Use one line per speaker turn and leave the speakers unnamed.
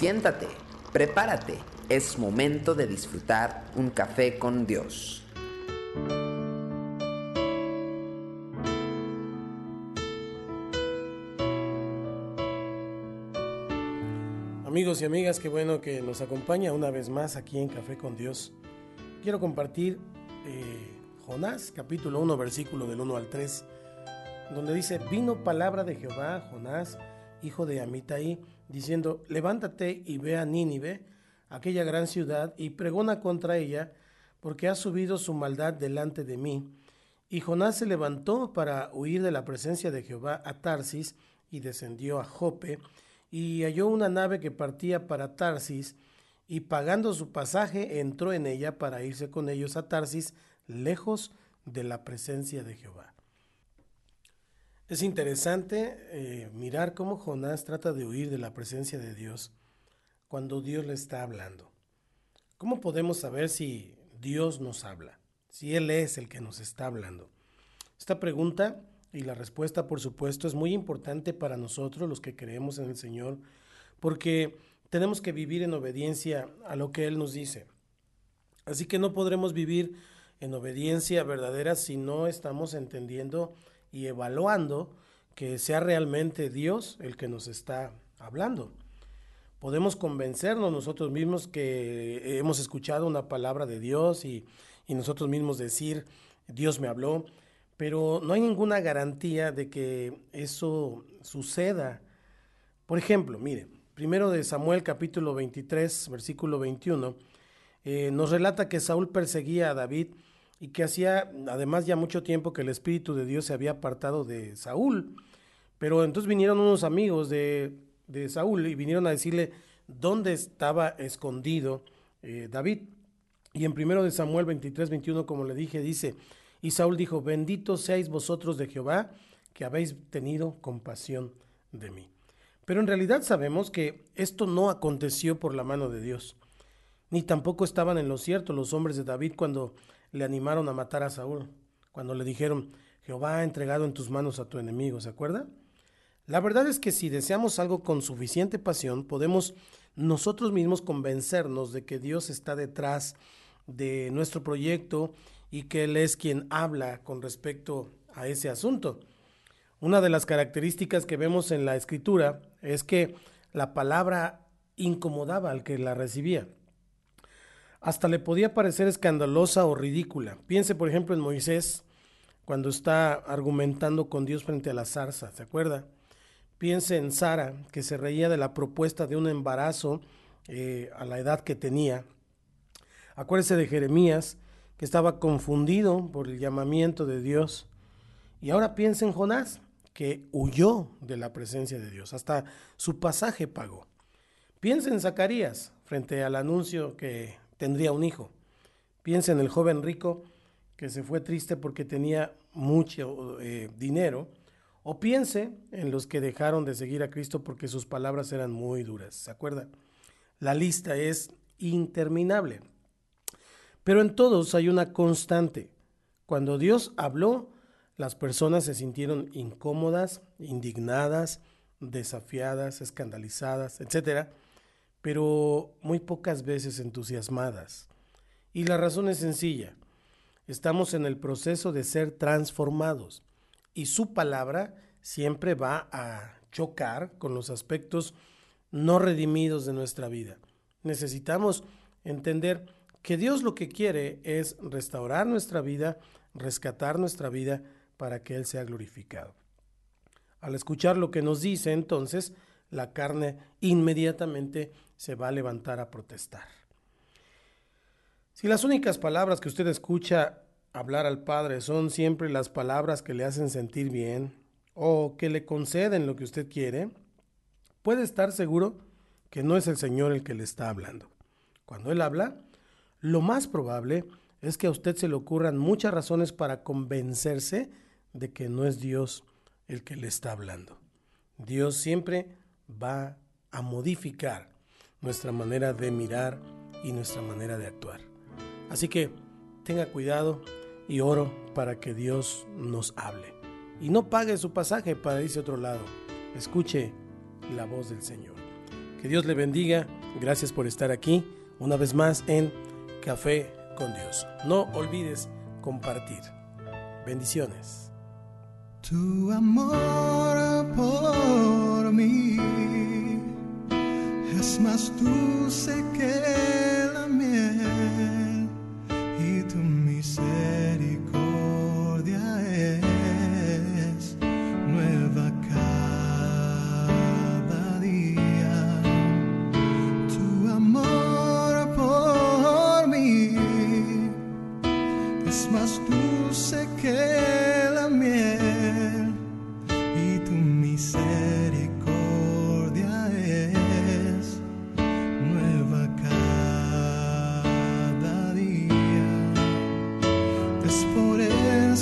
Siéntate, prepárate, es momento de disfrutar un café con Dios.
Amigos y amigas, qué bueno que nos acompaña una vez más aquí en Café con Dios. Quiero compartir eh, Jonás, capítulo 1, versículo del 1 al 3, donde dice, vino palabra de Jehová, Jonás, hijo de Amitai, diciendo, levántate y ve a Nínive, aquella gran ciudad, y pregona contra ella, porque ha subido su maldad delante de mí. Y Jonás se levantó para huir de la presencia de Jehová a Tarsis, y descendió a Jope, y halló una nave que partía para Tarsis, y pagando su pasaje entró en ella para irse con ellos a Tarsis, lejos de la presencia de Jehová. Es interesante eh, mirar cómo Jonás trata de huir de la presencia de Dios cuando Dios le está hablando. ¿Cómo podemos saber si Dios nos habla? Si Él es el que nos está hablando. Esta pregunta y la respuesta, por supuesto, es muy importante para nosotros, los que creemos en el Señor, porque tenemos que vivir en obediencia a lo que Él nos dice. Así que no podremos vivir en obediencia verdadera si no estamos entendiendo y evaluando que sea realmente Dios el que nos está hablando. Podemos convencernos nosotros mismos que hemos escuchado una palabra de Dios y, y nosotros mismos decir, Dios me habló, pero no hay ninguna garantía de que eso suceda. Por ejemplo, mire, primero de Samuel capítulo 23, versículo 21, eh, nos relata que Saúl perseguía a David y que hacía además ya mucho tiempo que el Espíritu de Dios se había apartado de Saúl. Pero entonces vinieron unos amigos de, de Saúl y vinieron a decirle dónde estaba escondido eh, David. Y en primero de Samuel 23, 21, como le dije, dice, y Saúl dijo, bendito seáis vosotros de Jehová, que habéis tenido compasión de mí. Pero en realidad sabemos que esto no aconteció por la mano de Dios, ni tampoco estaban en lo cierto los hombres de David cuando le animaron a matar a Saúl, cuando le dijeron, Jehová ha entregado en tus manos a tu enemigo, ¿se acuerda? La verdad es que si deseamos algo con suficiente pasión, podemos nosotros mismos convencernos de que Dios está detrás de nuestro proyecto y que Él es quien habla con respecto a ese asunto. Una de las características que vemos en la escritura es que la palabra incomodaba al que la recibía. Hasta le podía parecer escandalosa o ridícula. Piense, por ejemplo, en Moisés cuando está argumentando con Dios frente a la zarza, ¿se acuerda? Piense en Sara, que se reía de la propuesta de un embarazo eh, a la edad que tenía. Acuérdese de Jeremías, que estaba confundido por el llamamiento de Dios. Y ahora piensa en Jonás, que huyó de la presencia de Dios, hasta su pasaje pagó. Piensa en Zacarías, frente al anuncio que tendría un hijo. Piensa en el joven rico que se fue triste porque tenía mucho eh, dinero. O piense en los que dejaron de seguir a Cristo porque sus palabras eran muy duras. ¿Se acuerda? La lista es interminable. Pero en todos hay una constante. Cuando Dios habló, las personas se sintieron incómodas, indignadas, desafiadas, escandalizadas, etc. Pero muy pocas veces entusiasmadas. Y la razón es sencilla. Estamos en el proceso de ser transformados y su palabra siempre va a chocar con los aspectos no redimidos de nuestra vida. Necesitamos entender que Dios lo que quiere es restaurar nuestra vida, rescatar nuestra vida para que Él sea glorificado. Al escuchar lo que nos dice, entonces, la carne inmediatamente se va a levantar a protestar. Si las únicas palabras que usted escucha hablar al Padre son siempre las palabras que le hacen sentir bien o que le conceden lo que usted quiere, puede estar seguro que no es el Señor el que le está hablando. Cuando Él habla, lo más probable es que a usted se le ocurran muchas razones para convencerse de que no es Dios el que le está hablando. Dios siempre va a modificar nuestra manera de mirar y nuestra manera de actuar. Así que tenga cuidado y oro para que Dios nos hable. Y no pague su pasaje para irse a otro lado. Escuche la voz del Señor. Que Dios le bendiga. Gracias por estar aquí una vez más en Café con Dios. No olvides compartir. Bendiciones.
Es más dulce que